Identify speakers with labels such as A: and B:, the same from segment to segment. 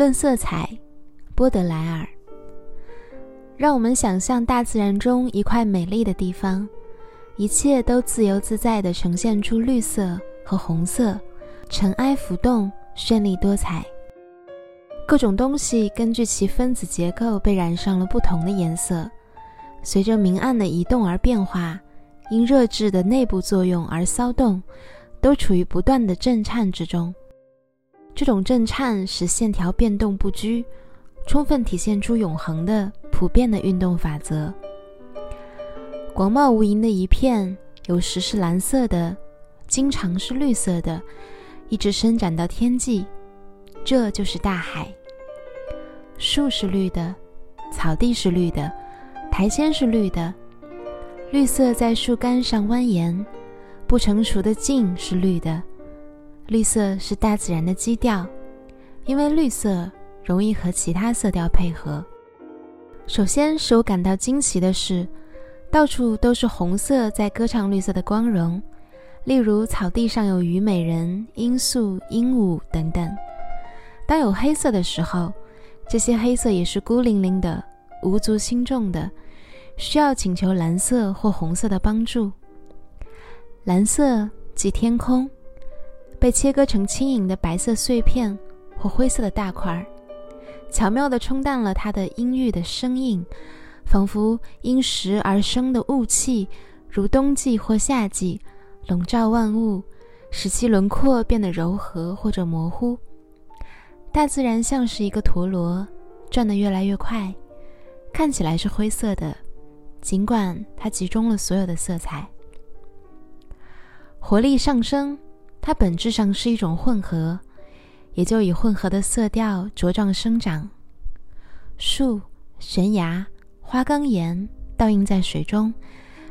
A: 论色彩，波德莱尔。让我们想象大自然中一块美丽的地方，一切都自由自在地呈现出绿色和红色，尘埃浮动，绚丽多彩。各种东西根据其分子结构被染上了不同的颜色，随着明暗的移动而变化，因热质的内部作用而骚动，都处于不断的震颤之中。这种震颤使线条变动不居，充分体现出永恒的、普遍的运动法则。广袤无垠的一片，有时是蓝色的，经常是绿色的，一直伸展到天际，这就是大海。树是绿的，草地是绿的，苔藓是绿的，绿色在树干上蜿蜒，不成熟的茎是绿的。绿色是大自然的基调，因为绿色容易和其他色调配合。首先使我感到惊奇的是，到处都是红色在歌唱绿色的光荣，例如草地上有虞美人、罂粟、鹦鹉等等。当有黑色的时候，这些黑色也是孤零零的、无足轻重的，需要请求蓝色或红色的帮助。蓝色即天空，被切割成轻盈的白色碎片或灰色的大块儿，巧妙地冲淡了它的阴郁的生硬，仿佛因时而生的雾气，如冬季或夏季，笼罩万物，使其轮廓变得柔和或者模糊。大自然像是一个陀螺，转得越来越快，看起来是灰色的，尽管它集中了所有的色彩。活力上升，它本质上是一种混合，也就以混合的色调茁壮生长。树、悬崖、花岗岩倒映在水中，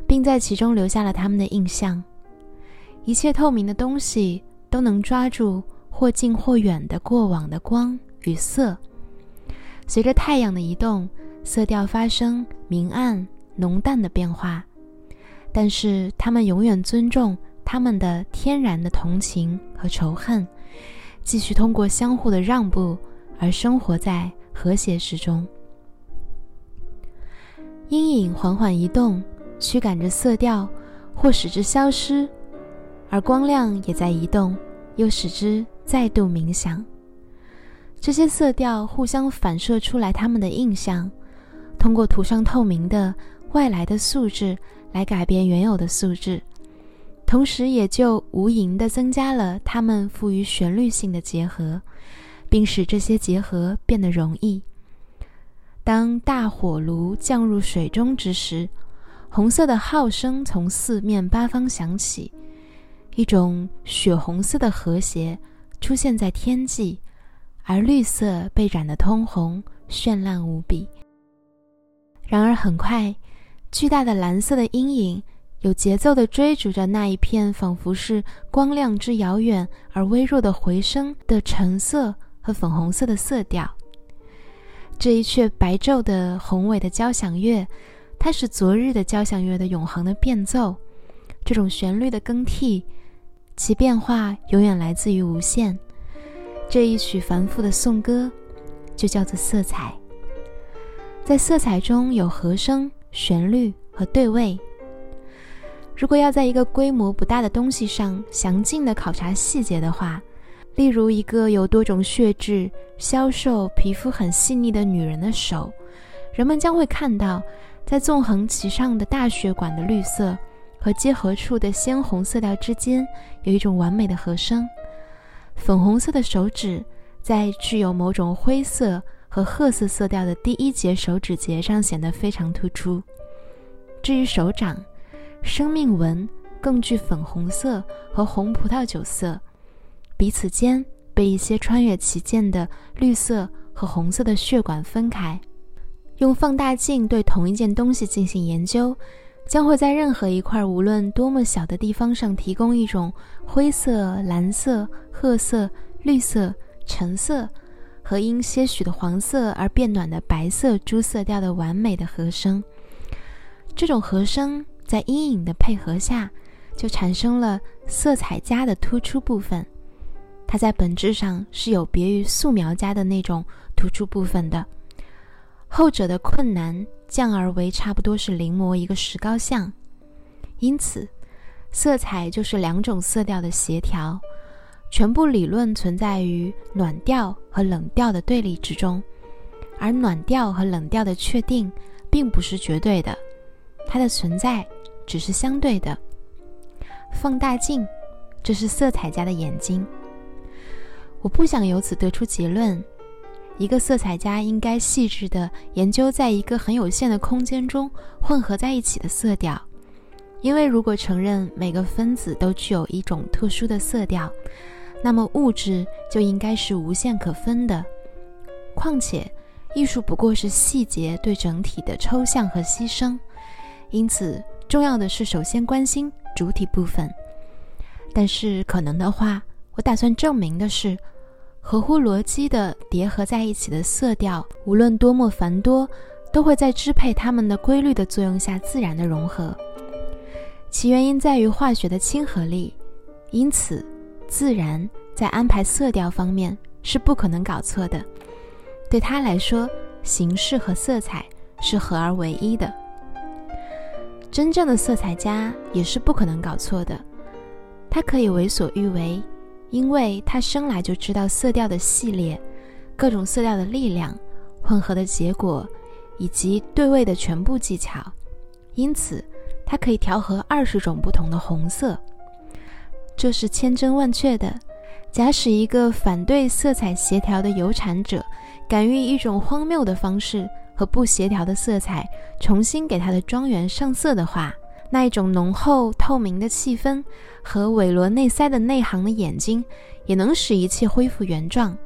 A: 并在其中留下了它们的印象。一切透明的东西都能抓住。或近或远的过往的光与色，随着太阳的移动，色调发生明暗、浓淡的变化。但是，他们永远尊重他们的天然的同情和仇恨，继续通过相互的让步而生活在和谐之中。阴影缓缓移动，驱赶着色调，或使之消失；而光亮也在移动，又使之。再度冥想，这些色调互相反射出来，他们的印象，通过涂上透明的外来的素质来改变原有的素质，同时也就无垠地增加了它们赋予旋律性的结合，并使这些结合变得容易。当大火炉降入水中之时，红色的号声从四面八方响起，一种血红色的和谐。出现在天际，而绿色被染得通红，绚烂无比。然而很快，巨大的蓝色的阴影有节奏地追逐着那一片仿佛是光亮之遥远而微弱的回声的橙色和粉红色的色调。这一阙白昼的宏伟的交响乐，它是昨日的交响乐的永恒的变奏。这种旋律的更替。其变化永远来自于无限。这一曲繁复的颂歌，就叫做色彩。在色彩中有和声、旋律和对位。如果要在一个规模不大的东西上详尽地考察细节的话，例如一个有多种血质、消瘦、皮肤很细腻的女人的手，人们将会看到，在纵横其上的大血管的绿色。和结合处的鲜红色调之间有一种完美的和声。粉红色的手指在具有某种灰色和褐色色调的第一节手指节上显得非常突出。至于手掌，生命纹更具粉红色和红葡萄酒色，彼此间被一些穿越其间的绿色和红色的血管分开。用放大镜对同一件东西进行研究。将会在任何一块无论多么小的地方上提供一种灰色、蓝色、褐色、绿色、橙色和因些许的黄色而变暖的白色诸色调的完美的和声。这种和声在阴影的配合下，就产生了色彩家的突出部分。它在本质上是有别于素描家的那种突出部分的。后者的困难降而为差不多是临摹一个石膏像，因此，色彩就是两种色调的协调。全部理论存在于暖调和冷调的对立之中，而暖调和冷调的确定并不是绝对的，它的存在只是相对的。放大镜，这是色彩家的眼睛。我不想由此得出结论。一个色彩家应该细致地研究在一个很有限的空间中混合在一起的色调，因为如果承认每个分子都具有一种特殊的色调，那么物质就应该是无限可分的。况且，艺术不过是细节对整体的抽象和牺牲，因此重要的是首先关心主体部分。但是可能的话，我打算证明的是。合乎逻辑的叠合在一起的色调，无论多么繁多，都会在支配它们的规律的作用下自然的融合。其原因在于化学的亲和力，因此自然在安排色调方面是不可能搞错的。对他来说，形式和色彩是合而为一的。真正的色彩家也是不可能搞错的，他可以为所欲为。因为他生来就知道色调的系列、各种色调的力量、混合的结果以及对位的全部技巧，因此他可以调和二十种不同的红色。这是千真万确的。假使一个反对色彩协调的有产者，敢于以一种荒谬的方式和不协调的色彩重新给他的庄园上色的话，那一种浓厚透明的气氛和韦罗内塞的内行的眼睛，也能使一切恢复原状，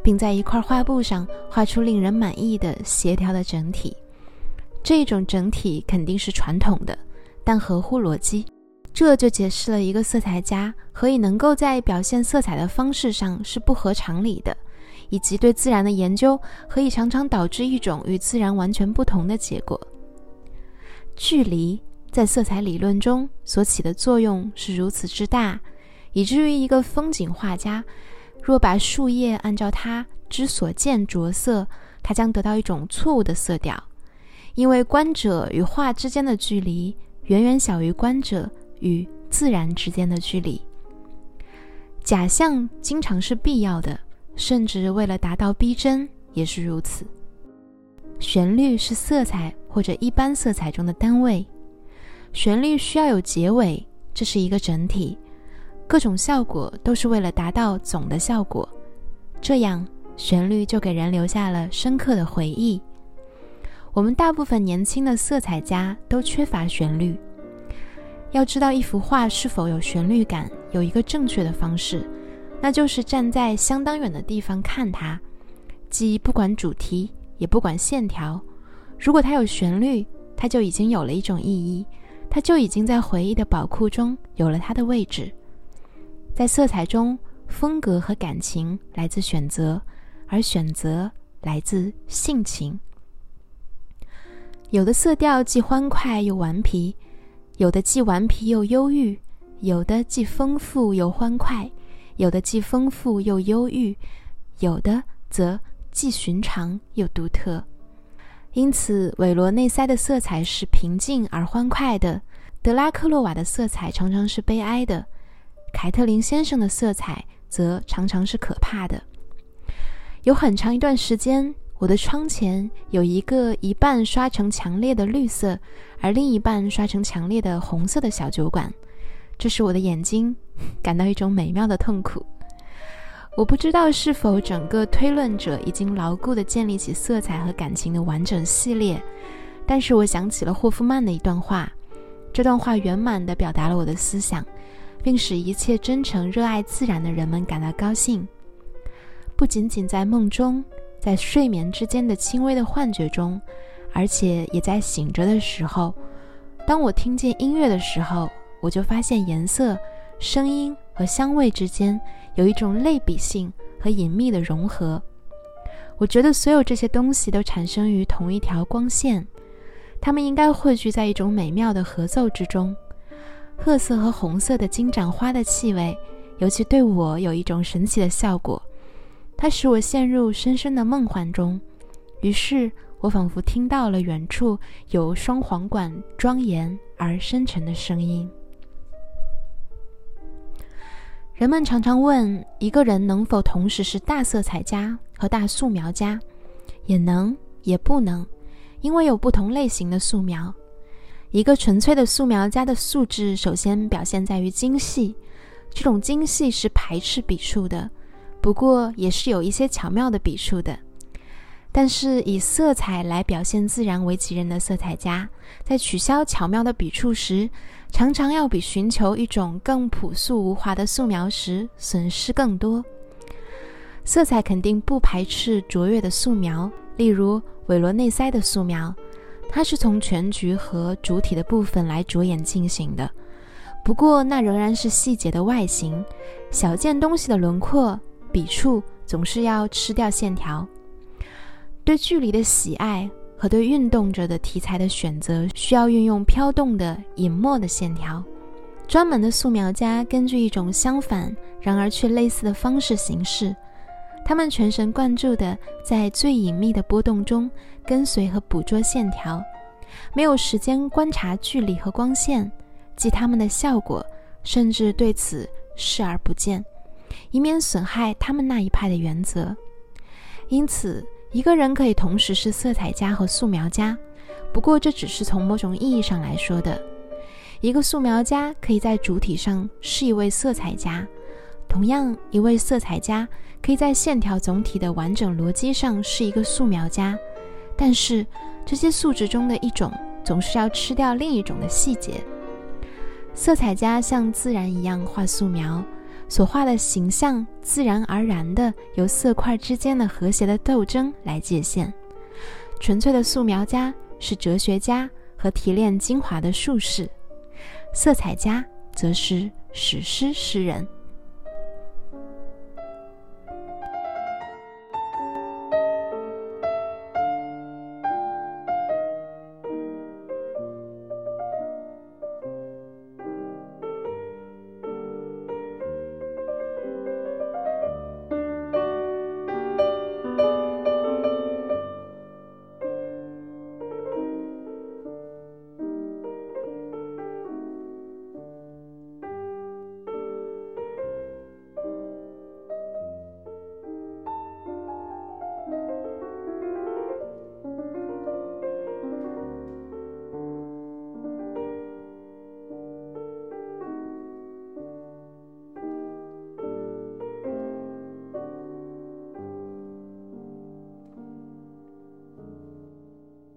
A: 并在一块画布上画出令人满意的协调的整体。这种整体肯定是传统的，但合乎逻辑。这就解释了一个色彩家何以能够在表现色彩的方式上是不合常理的，以及对自然的研究可以常常导致一种与自然完全不同的结果。距离。在色彩理论中所起的作用是如此之大，以至于一个风景画家若把树叶按照他之所见着色，他将得到一种错误的色调，因为观者与画之间的距离远远小于观者与自然之间的距离。假象经常是必要的，甚至为了达到逼真也是如此。旋律是色彩或者一般色彩中的单位。旋律需要有结尾，这是一个整体，各种效果都是为了达到总的效果，这样旋律就给人留下了深刻的回忆。我们大部分年轻的色彩家都缺乏旋律。要知道一幅画是否有旋律感，有一个正确的方式，那就是站在相当远的地方看它，既不管主题，也不管线条。如果它有旋律，它就已经有了一种意义。它就已经在回忆的宝库中有了它的位置。在色彩中，风格和感情来自选择，而选择来自性情。有的色调既欢快又顽皮，有的既顽皮又忧郁，有的既丰富又欢快，有的既丰富又忧郁，有的则既寻常又独特。因此，韦罗内塞的色彩是平静而欢快的，德拉克洛瓦的色彩常常是悲哀的，凯特琳先生的色彩则常常是可怕的。有很长一段时间，我的窗前有一个一半刷成强烈的绿色，而另一半刷成强烈的红色的小酒馆，这是我的眼睛感到一种美妙的痛苦。我不知道是否整个推论者已经牢固地建立起色彩和感情的完整系列，但是我想起了霍夫曼的一段话，这段话圆满地表达了我的思想，并使一切真诚热爱自然的人们感到高兴。不仅仅在梦中，在睡眠之间的轻微的幻觉中，而且也在醒着的时候，当我听见音乐的时候，我就发现颜色、声音和香味之间。有一种类比性和隐秘的融合，我觉得所有这些东西都产生于同一条光线，它们应该汇聚在一种美妙的合奏之中。褐色和红色的金盏花的气味，尤其对我有一种神奇的效果，它使我陷入深深的梦幻中。于是我仿佛听到了远处有双簧管庄严而深沉的声音。人们常常问一个人能否同时是大色彩家和大素描家，也能也不能，因为有不同类型的素描。一个纯粹的素描家的素质，首先表现在于精细，这种精细是排斥笔触的，不过也是有一些巧妙的笔触的。但是以色彩来表现自然为己任的色彩家，在取消巧妙的笔触时，常常要比寻求一种更朴素无华的素描时损失更多。色彩肯定不排斥卓越的素描，例如韦罗内塞的素描，它是从全局和主体的部分来着眼进行的。不过那仍然是细节的外形，小件东西的轮廓、笔触总是要吃掉线条。对距离的喜爱和对运动着的题材的选择，需要运用飘动的隐没的线条。专门的素描家根据一种相反然而却类似的方式行事，他们全神贯注地在最隐秘的波动中跟随和捕捉线条，没有时间观察距离和光线及它们的效果，甚至对此视而不见，以免损害他们那一派的原则。因此。一个人可以同时是色彩家和素描家，不过这只是从某种意义上来说的。一个素描家可以在主体上是一位色彩家，同样，一位色彩家可以在线条总体的完整逻辑上是一个素描家。但是，这些素质中的一种总是要吃掉另一种的细节。色彩家像自然一样画素描。所画的形象自然而然的由色块之间的和谐的斗争来界限。纯粹的素描家是哲学家和提炼精华的术士，色彩家则是史诗诗人。